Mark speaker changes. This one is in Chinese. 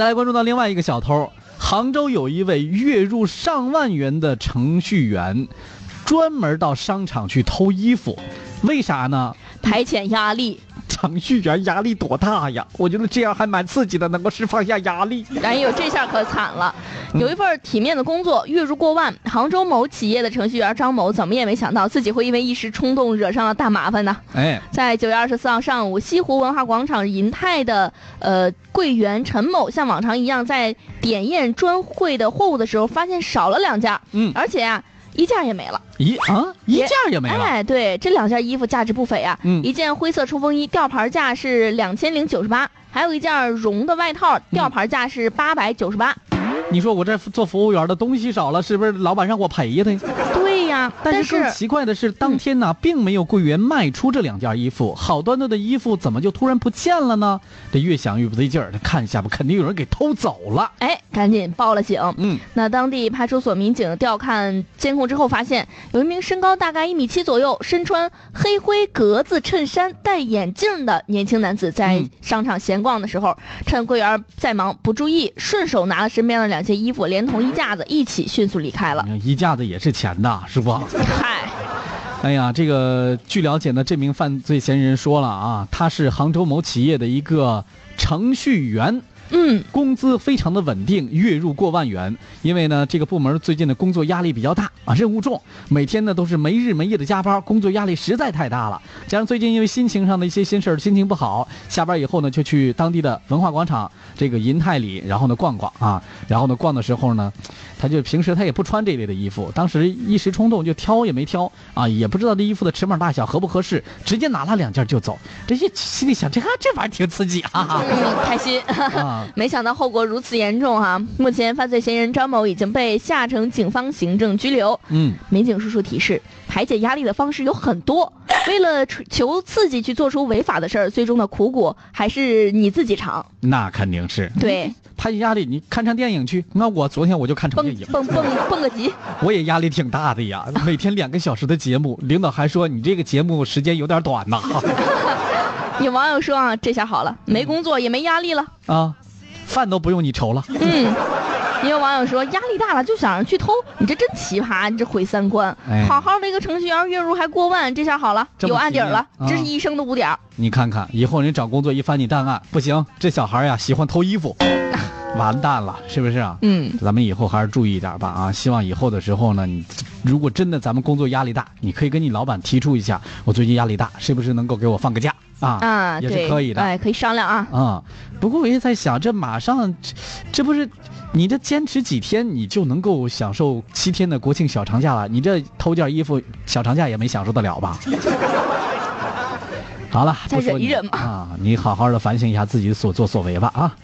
Speaker 1: 再来关注到另外一个小偷，杭州有一位月入上万元的程序员，专门到商场去偷衣服，为啥呢？
Speaker 2: 排遣压力。
Speaker 1: 程序员压力多大呀？我觉得这样还蛮刺激的，能够释放一下压力。
Speaker 2: 哎呦，这下可惨了，有一份体面的工作，月入过万。杭州某企业的程序员张某，怎么也没想到自己会因为一时冲动惹上了大麻烦呢。
Speaker 1: 哎，
Speaker 2: 在九月二十四号上午，西湖文化广场银泰的呃柜员陈某，像往常一样在点验专柜的货物的时候，发现少了两件。
Speaker 1: 嗯，
Speaker 2: 而且啊。一件也没了，
Speaker 1: 咦啊一件也没了。
Speaker 2: 哎，对，这两件衣服价值不菲啊。嗯，一件灰色冲锋衣吊牌价是两千零九十八，还有一件绒的外套吊牌价是八百九十八。
Speaker 1: 你说我这做服务员的东西少了，是不是老板让我赔呀？
Speaker 2: 对呀，
Speaker 1: 但是更奇怪的是，当天呢，并没有柜员卖出这两件衣服，好端端的衣服怎么就突然不见了呢？这越想越不对劲儿，看一下吧，肯定有人给偷走了。
Speaker 2: 哎，赶紧报了警。
Speaker 1: 嗯，
Speaker 2: 那当地派出所民警调看监控之后，发现有一名身高大概一米七左右、身穿黑灰格子衬衫、戴眼镜的年轻男子，在商场闲逛的时候，趁柜员在忙不注意，顺手拿了身边的两。件衣服连同衣架子一起迅速离开了。
Speaker 1: 衣架子也是钱的，是不？
Speaker 2: 嗨，
Speaker 1: 哎呀，这个据了解呢，这名犯罪嫌疑人说了啊，他是杭州某企业的一个程序员。
Speaker 2: 嗯，
Speaker 1: 工资非常的稳定，月入过万元。因为呢，这个部门最近的工作压力比较大啊，任务重，每天呢都是没日没夜的加班，工作压力实在太大了。加上最近因为心情上的一些心事儿，心情不好，下班以后呢就去当地的文化广场这个银泰里，然后呢逛逛啊，然后呢逛的时候呢，他就平时他也不穿这类的衣服，当时一时冲动就挑也没挑啊，也不知道这衣服的尺码大小合不合适，直接拿了两件就走。这些心里想，这这玩意儿挺刺激啊，
Speaker 2: 开心啊。没想到后果如此严重哈！目前犯罪嫌疑人张某已经被下城警方行政拘留。
Speaker 1: 嗯，
Speaker 2: 民警叔叔提示，排解压力的方式有很多，为了求刺激去做出违法的事儿，最终的苦果还是你自己尝。
Speaker 1: 那肯定是。
Speaker 2: 对，
Speaker 1: 排解压力，你看场电影去。那我昨天我就看场电影，
Speaker 2: 蹦蹦蹦个极。
Speaker 1: 我也压力挺大的呀，每天两个小时的节目，领导还说你这个节目时间有点短呐。
Speaker 2: 有网友说啊，这下好了，没工作也没压力了
Speaker 1: 啊。饭都不用你愁了。
Speaker 2: 嗯，也有网友说压力大了就想着去偷，你这真奇葩，你这毁三观。好好的一个程序员，月入还过万，这下好了，有案底了，这是一生的污点。
Speaker 1: 你看看，以后人找工作一翻你档案，不行，这小孩呀喜欢偷衣服，完蛋了，是不是啊？
Speaker 2: 嗯，
Speaker 1: 咱们以后还是注意一点吧啊！希望以后的时候呢，你如果真的咱们工作压力大，你可以跟你老板提出一下，我最近压力大，是不是能够给我放个假？啊
Speaker 2: 啊，
Speaker 1: 也是可以的，
Speaker 2: 哎，可以商量啊。
Speaker 1: 啊，不过我也在想，这马上，这不是你这坚持几天，你就能够享受七天的国庆小长假了？你这偷件衣服，小长假也没享受得了吧？好了，
Speaker 2: 再忍一忍
Speaker 1: 嘛。啊，你好好的反省一下自己所作所为吧啊。